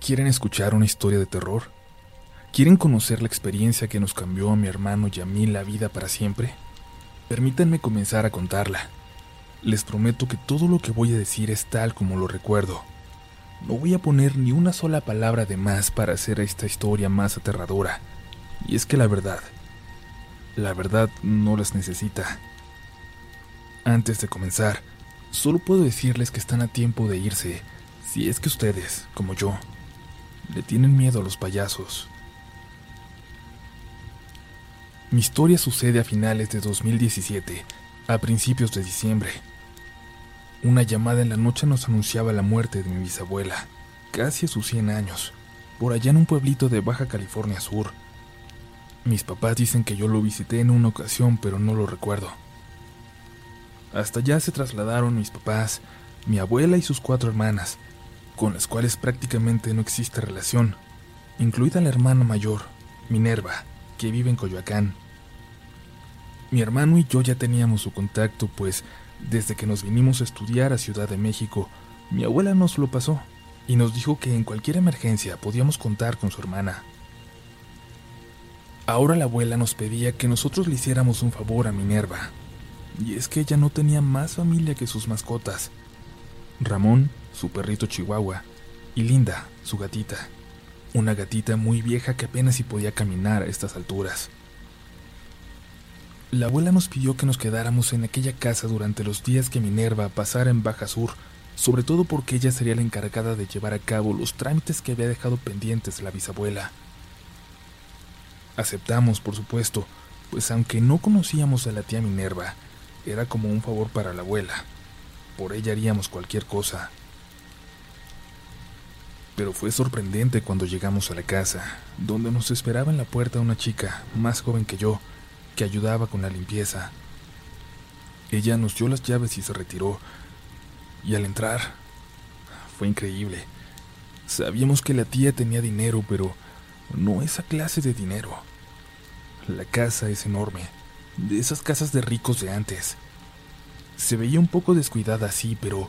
¿Quieren escuchar una historia de terror? ¿Quieren conocer la experiencia que nos cambió a mi hermano y a mí la vida para siempre? Permítanme comenzar a contarla. Les prometo que todo lo que voy a decir es tal como lo recuerdo. No voy a poner ni una sola palabra de más para hacer esta historia más aterradora. Y es que la verdad, la verdad no las necesita. Antes de comenzar, solo puedo decirles que están a tiempo de irse, si es que ustedes, como yo, le tienen miedo a los payasos. Mi historia sucede a finales de 2017, a principios de diciembre. Una llamada en la noche nos anunciaba la muerte de mi bisabuela, casi a sus 100 años, por allá en un pueblito de Baja California Sur. Mis papás dicen que yo lo visité en una ocasión, pero no lo recuerdo. Hasta allá se trasladaron mis papás, mi abuela y sus cuatro hermanas, con las cuales prácticamente no existe relación, incluida la hermana mayor, Minerva, que vive en Coyoacán. Mi hermano y yo ya teníamos su contacto, pues desde que nos vinimos a estudiar a Ciudad de México, mi abuela nos lo pasó y nos dijo que en cualquier emergencia podíamos contar con su hermana. Ahora la abuela nos pedía que nosotros le hiciéramos un favor a Minerva, y es que ella no tenía más familia que sus mascotas. Ramón, su perrito chihuahua, y Linda, su gatita, una gatita muy vieja que apenas si podía caminar a estas alturas. La abuela nos pidió que nos quedáramos en aquella casa durante los días que Minerva pasara en Baja Sur, sobre todo porque ella sería la encargada de llevar a cabo los trámites que había dejado pendientes la bisabuela. Aceptamos, por supuesto, pues aunque no conocíamos a la tía Minerva, era como un favor para la abuela. Por ella haríamos cualquier cosa. Pero fue sorprendente cuando llegamos a la casa, donde nos esperaba en la puerta una chica, más joven que yo, que ayudaba con la limpieza. Ella nos dio las llaves y se retiró. Y al entrar, fue increíble. Sabíamos que la tía tenía dinero, pero no esa clase de dinero. La casa es enorme, de esas casas de ricos de antes. Se veía un poco descuidada así, pero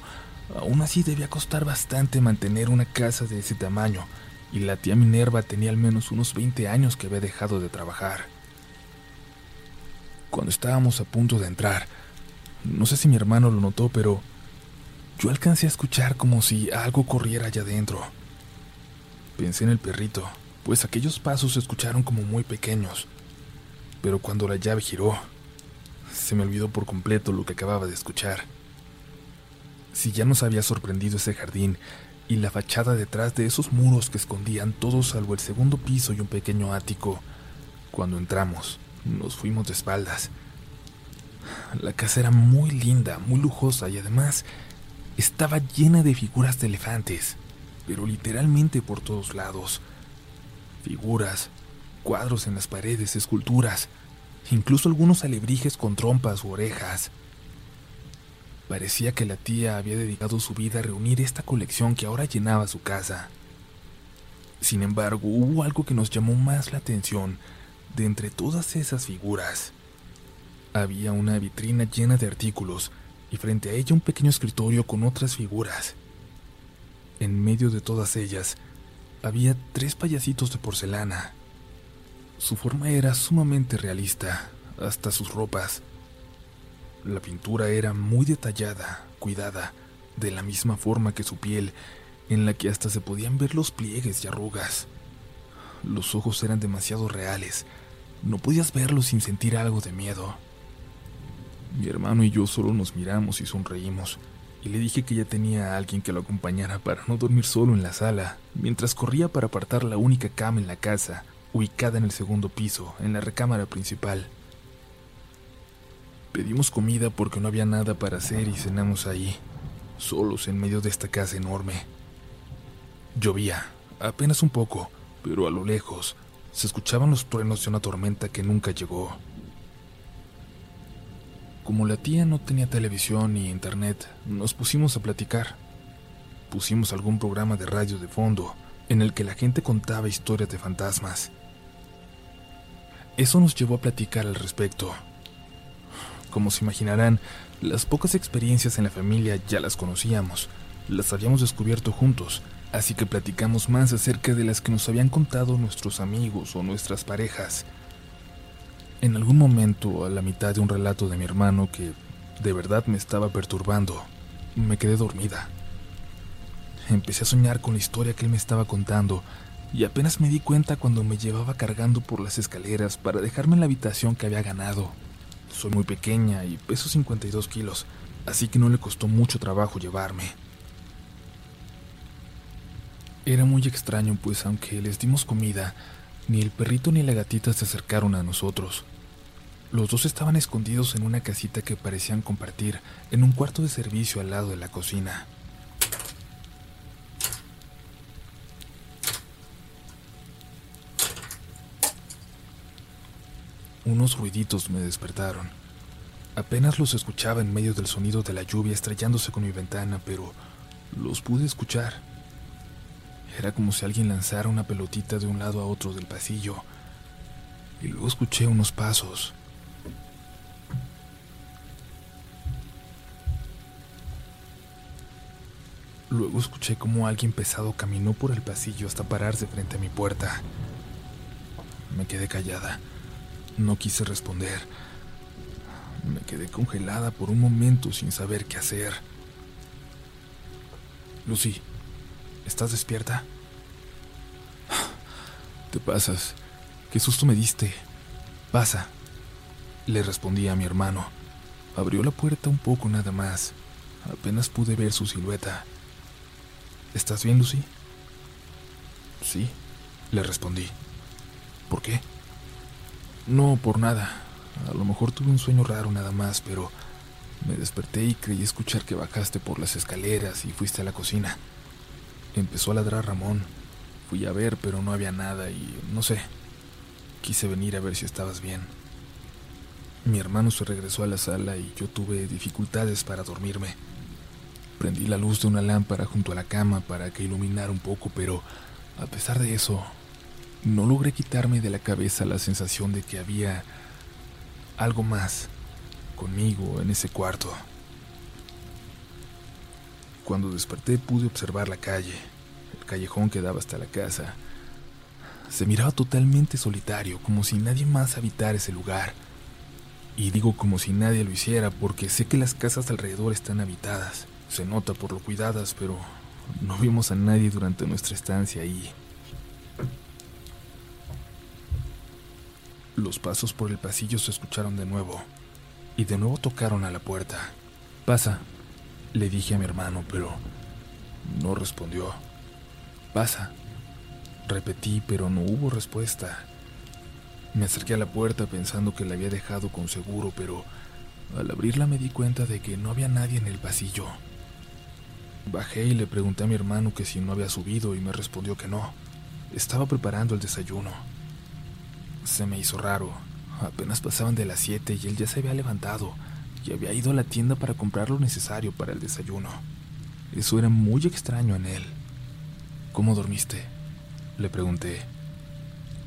aún así debía costar bastante mantener una casa de ese tamaño, y la tía Minerva tenía al menos unos 20 años que había dejado de trabajar. Cuando estábamos a punto de entrar, no sé si mi hermano lo notó, pero yo alcancé a escuchar como si algo corriera allá adentro. Pensé en el perrito, pues aquellos pasos se escucharon como muy pequeños. Pero cuando la llave giró, se me olvidó por completo lo que acababa de escuchar. Si ya nos había sorprendido ese jardín y la fachada detrás de esos muros que escondían todo salvo el segundo piso y un pequeño ático, cuando entramos, nos fuimos de espaldas. La casa era muy linda, muy lujosa y además estaba llena de figuras de elefantes, pero literalmente por todos lados. Figuras, cuadros en las paredes, esculturas, incluso algunos alebrijes con trompas u orejas. Parecía que la tía había dedicado su vida a reunir esta colección que ahora llenaba su casa. Sin embargo, hubo algo que nos llamó más la atención de entre todas esas figuras. Había una vitrina llena de artículos y frente a ella un pequeño escritorio con otras figuras. En medio de todas ellas había tres payasitos de porcelana. Su forma era sumamente realista, hasta sus ropas. La pintura era muy detallada, cuidada, de la misma forma que su piel, en la que hasta se podían ver los pliegues y arrugas. Los ojos eran demasiado reales. No podías verlos sin sentir algo de miedo. Mi hermano y yo solo nos miramos y sonreímos, y le dije que ya tenía a alguien que lo acompañara para no dormir solo en la sala, mientras corría para apartar la única cama en la casa, ubicada en el segundo piso, en la recámara principal. Pedimos comida porque no había nada para hacer y cenamos ahí, solos en medio de esta casa enorme. Llovía, apenas un poco, pero a lo lejos se escuchaban los truenos de una tormenta que nunca llegó. Como la tía no tenía televisión ni internet, nos pusimos a platicar. Pusimos algún programa de radio de fondo en el que la gente contaba historias de fantasmas. Eso nos llevó a platicar al respecto. Como se imaginarán, las pocas experiencias en la familia ya las conocíamos, las habíamos descubierto juntos, Así que platicamos más acerca de las que nos habían contado nuestros amigos o nuestras parejas. En algún momento, a la mitad de un relato de mi hermano que de verdad me estaba perturbando, me quedé dormida. Empecé a soñar con la historia que él me estaba contando y apenas me di cuenta cuando me llevaba cargando por las escaleras para dejarme en la habitación que había ganado. Soy muy pequeña y peso 52 kilos, así que no le costó mucho trabajo llevarme. Era muy extraño, pues aunque les dimos comida, ni el perrito ni la gatita se acercaron a nosotros. Los dos estaban escondidos en una casita que parecían compartir, en un cuarto de servicio al lado de la cocina. Unos ruiditos me despertaron. Apenas los escuchaba en medio del sonido de la lluvia estrellándose con mi ventana, pero los pude escuchar. Era como si alguien lanzara una pelotita de un lado a otro del pasillo. Y luego escuché unos pasos. Luego escuché como alguien pesado caminó por el pasillo hasta pararse frente a mi puerta. Me quedé callada. No quise responder. Me quedé congelada por un momento sin saber qué hacer. Lucy, ¿estás despierta? Te pasas. Qué susto me diste. Pasa. Le respondí a mi hermano. Abrió la puerta un poco nada más. Apenas pude ver su silueta. ¿Estás bien, Lucy? Sí, le respondí. ¿Por qué? No, por nada. A lo mejor tuve un sueño raro nada más, pero me desperté y creí escuchar que bajaste por las escaleras y fuiste a la cocina. Empezó a ladrar Ramón. Fui a ver, pero no había nada y no sé. Quise venir a ver si estabas bien. Mi hermano se regresó a la sala y yo tuve dificultades para dormirme. Prendí la luz de una lámpara junto a la cama para que iluminara un poco, pero a pesar de eso, no logré quitarme de la cabeza la sensación de que había algo más conmigo en ese cuarto. Cuando desperté pude observar la calle, el callejón que daba hasta la casa. Se miraba totalmente solitario, como si nadie más habitara ese lugar. Y digo como si nadie lo hiciera porque sé que las casas alrededor están habitadas. Se nota por lo cuidadas, pero no vimos a nadie durante nuestra estancia ahí. Los pasos por el pasillo se escucharon de nuevo, y de nuevo tocaron a la puerta. Pasa, le dije a mi hermano, pero no respondió. Pasa, repetí, pero no hubo respuesta. Me acerqué a la puerta pensando que la había dejado con seguro, pero al abrirla me di cuenta de que no había nadie en el pasillo. Bajé y le pregunté a mi hermano que si no había subido y me respondió que no. Estaba preparando el desayuno. Se me hizo raro. Apenas pasaban de las siete y él ya se había levantado y había ido a la tienda para comprar lo necesario para el desayuno. Eso era muy extraño en él. ¿Cómo dormiste? Le pregunté.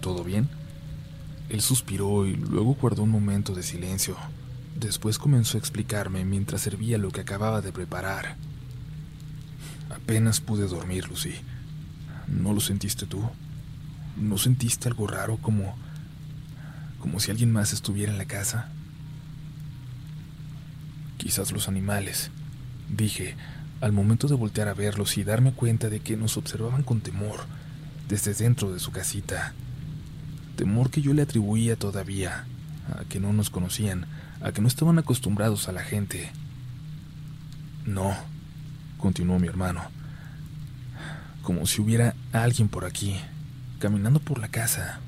¿Todo bien? Él suspiró y luego guardó un momento de silencio. Después comenzó a explicarme mientras servía lo que acababa de preparar. Apenas pude dormir, Lucy. ¿No lo sentiste tú? ¿No sentiste algo raro como como si alguien más estuviera en la casa. Quizás los animales, dije, al momento de voltear a verlos y darme cuenta de que nos observaban con temor desde dentro de su casita. Temor que yo le atribuía todavía a que no nos conocían, a que no estaban acostumbrados a la gente. No, continuó mi hermano, como si hubiera alguien por aquí, caminando por la casa.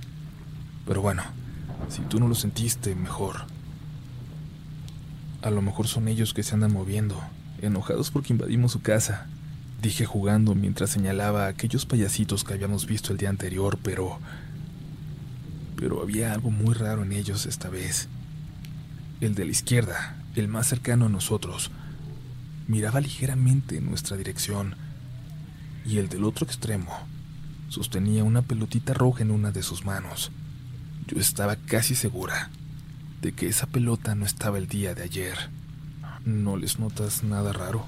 Pero bueno, si tú no lo sentiste, mejor. A lo mejor son ellos que se andan moviendo, enojados porque invadimos su casa. Dije jugando mientras señalaba a aquellos payasitos que habíamos visto el día anterior, pero... Pero había algo muy raro en ellos esta vez. El de la izquierda, el más cercano a nosotros, miraba ligeramente en nuestra dirección, y el del otro extremo sostenía una pelotita roja en una de sus manos. Yo estaba casi segura de que esa pelota no estaba el día de ayer. ¿No les notas nada raro?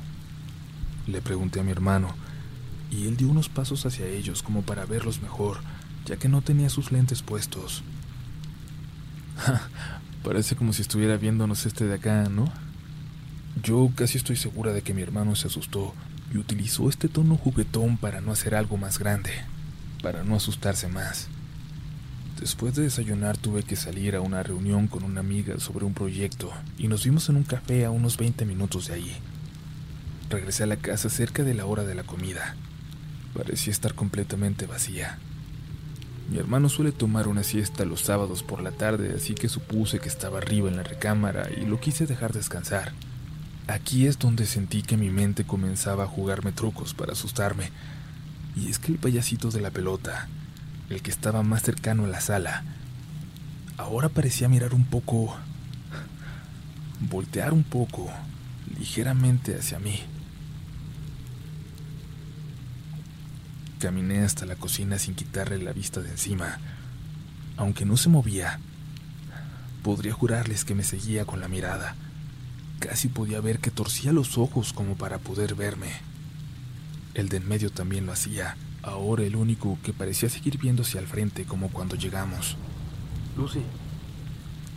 Le pregunté a mi hermano, y él dio unos pasos hacia ellos como para verlos mejor, ya que no tenía sus lentes puestos. parece como si estuviera viéndonos este de acá, ¿no? Yo casi estoy segura de que mi hermano se asustó y utilizó este tono juguetón para no hacer algo más grande, para no asustarse más. Después de desayunar tuve que salir a una reunión con una amiga sobre un proyecto y nos vimos en un café a unos 20 minutos de allí. Regresé a la casa cerca de la hora de la comida. Parecía estar completamente vacía. Mi hermano suele tomar una siesta los sábados por la tarde, así que supuse que estaba arriba en la recámara y lo quise dejar descansar. Aquí es donde sentí que mi mente comenzaba a jugarme trucos para asustarme. Y es que el payasito de la pelota, el que estaba más cercano a la sala, ahora parecía mirar un poco... voltear un poco, ligeramente hacia mí. Caminé hasta la cocina sin quitarle la vista de encima. Aunque no se movía, podría jurarles que me seguía con la mirada. Casi podía ver que torcía los ojos como para poder verme. El de en medio también lo hacía, ahora el único que parecía seguir viéndose al frente como cuando llegamos. Lucy.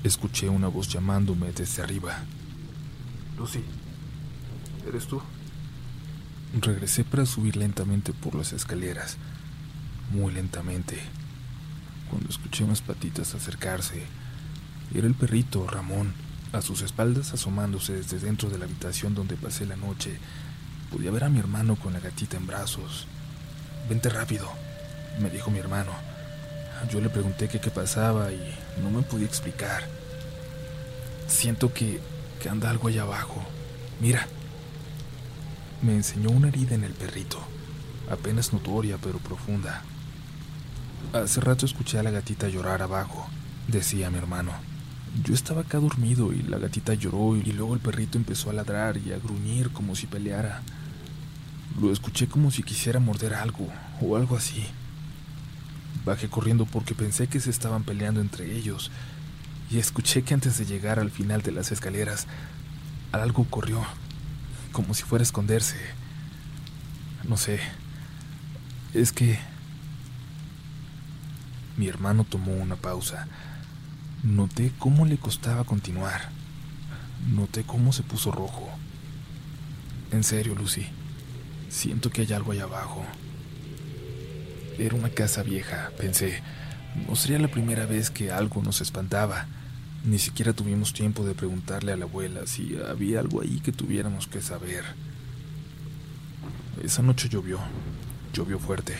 Escuché una voz llamándome desde arriba. Lucy, ¿eres tú? Regresé para subir lentamente por las escaleras, muy lentamente. Cuando escuché unas patitas acercarse, era el perrito Ramón, a sus espaldas asomándose desde dentro de la habitación donde pasé la noche. Podía ver a mi hermano con la gatita en brazos. Vente rápido, me dijo mi hermano. Yo le pregunté qué pasaba y no me podía explicar. Siento que, que anda algo allá abajo. Mira, me enseñó una herida en el perrito, apenas notoria pero profunda. Hace rato escuché a la gatita llorar abajo, decía mi hermano. Yo estaba acá dormido y la gatita lloró y luego el perrito empezó a ladrar y a gruñir como si peleara. Lo escuché como si quisiera morder algo o algo así. Bajé corriendo porque pensé que se estaban peleando entre ellos y escuché que antes de llegar al final de las escaleras, algo corrió como si fuera a esconderse. No sé. Es que... Mi hermano tomó una pausa. Noté cómo le costaba continuar. Noté cómo se puso rojo. En serio, Lucy. Siento que hay algo allá abajo. Era una casa vieja, pensé. No sería la primera vez que algo nos espantaba. Ni siquiera tuvimos tiempo de preguntarle a la abuela si había algo ahí que tuviéramos que saber. Esa noche llovió, llovió fuerte.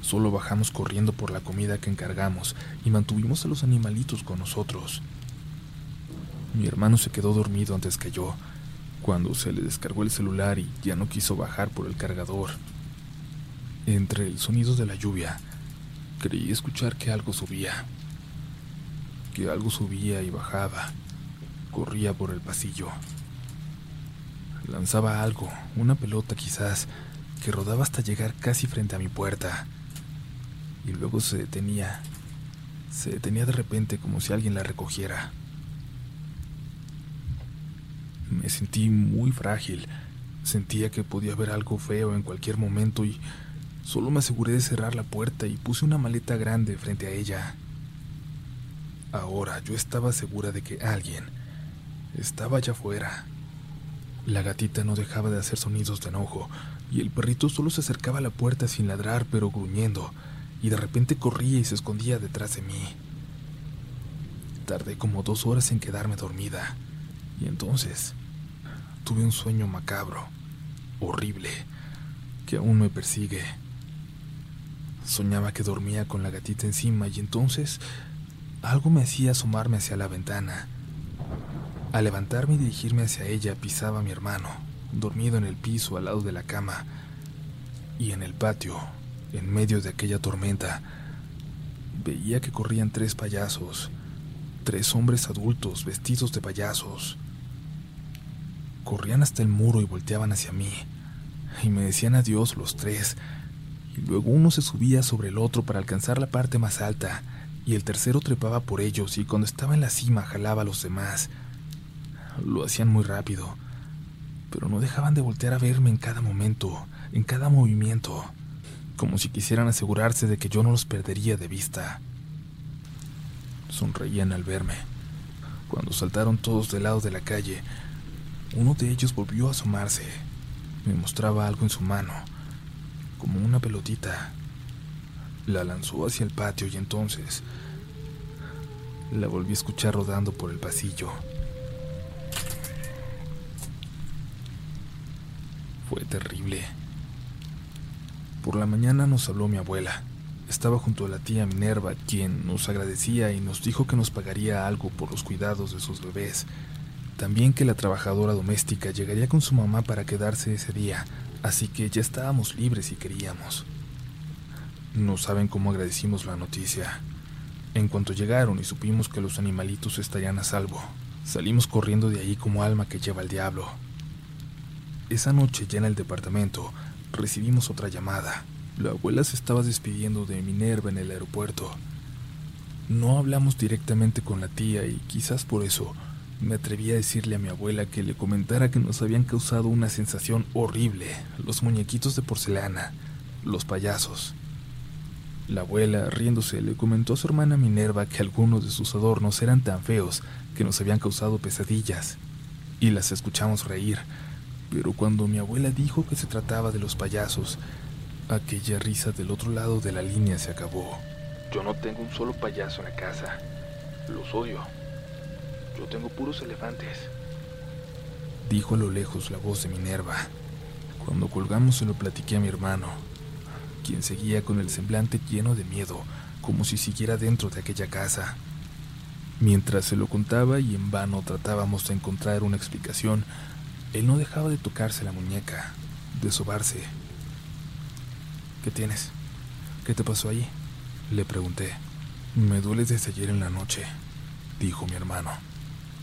Solo bajamos corriendo por la comida que encargamos y mantuvimos a los animalitos con nosotros. Mi hermano se quedó dormido antes que yo, cuando se le descargó el celular y ya no quiso bajar por el cargador. Entre el sonido de la lluvia, creí escuchar que algo subía que algo subía y bajaba, corría por el pasillo. Lanzaba algo, una pelota quizás, que rodaba hasta llegar casi frente a mi puerta. Y luego se detenía, se detenía de repente como si alguien la recogiera. Me sentí muy frágil, sentía que podía haber algo feo en cualquier momento y solo me aseguré de cerrar la puerta y puse una maleta grande frente a ella. Ahora yo estaba segura de que alguien estaba allá afuera. La gatita no dejaba de hacer sonidos de enojo, y el perrito solo se acercaba a la puerta sin ladrar pero gruñendo, y de repente corría y se escondía detrás de mí. Tardé como dos horas en quedarme dormida, y entonces tuve un sueño macabro, horrible, que aún me persigue. Soñaba que dormía con la gatita encima y entonces algo me hacía asomarme hacia la ventana. Al levantarme y dirigirme hacia ella pisaba a mi hermano, dormido en el piso al lado de la cama. Y en el patio, en medio de aquella tormenta, veía que corrían tres payasos, tres hombres adultos vestidos de payasos. Corrían hasta el muro y volteaban hacia mí, y me decían adiós los tres, y luego uno se subía sobre el otro para alcanzar la parte más alta, y el tercero trepaba por ellos y cuando estaba en la cima jalaba a los demás. Lo hacían muy rápido, pero no dejaban de voltear a verme en cada momento, en cada movimiento, como si quisieran asegurarse de que yo no los perdería de vista. Sonreían al verme. Cuando saltaron todos del lado de la calle, uno de ellos volvió a asomarse. Me mostraba algo en su mano, como una pelotita. La lanzó hacia el patio y entonces la volví a escuchar rodando por el pasillo. Fue terrible. Por la mañana nos habló mi abuela. Estaba junto a la tía Minerva, quien nos agradecía y nos dijo que nos pagaría algo por los cuidados de sus bebés. También que la trabajadora doméstica llegaría con su mamá para quedarse ese día, así que ya estábamos libres si queríamos. No saben cómo agradecimos la noticia. En cuanto llegaron y supimos que los animalitos estarían a salvo, salimos corriendo de ahí como alma que lleva el diablo. Esa noche ya en el departamento recibimos otra llamada. La abuela se estaba despidiendo de Minerva en el aeropuerto. No hablamos directamente con la tía y quizás por eso me atreví a decirle a mi abuela que le comentara que nos habían causado una sensación horrible los muñequitos de porcelana, los payasos. La abuela, riéndose, le comentó a su hermana Minerva que algunos de sus adornos eran tan feos que nos habían causado pesadillas, y las escuchamos reír. Pero cuando mi abuela dijo que se trataba de los payasos, aquella risa del otro lado de la línea se acabó. Yo no tengo un solo payaso en la casa. Los odio. Yo tengo puros elefantes. Dijo a lo lejos la voz de Minerva. Cuando colgamos se lo platiqué a mi hermano, quien seguía con el semblante lleno de miedo, como si siguiera dentro de aquella casa. Mientras se lo contaba y en vano tratábamos de encontrar una explicación, él no dejaba de tocarse la muñeca, de sobarse. ¿Qué tienes? ¿Qué te pasó ahí? Le pregunté. Me duele desde ayer en la noche, dijo mi hermano.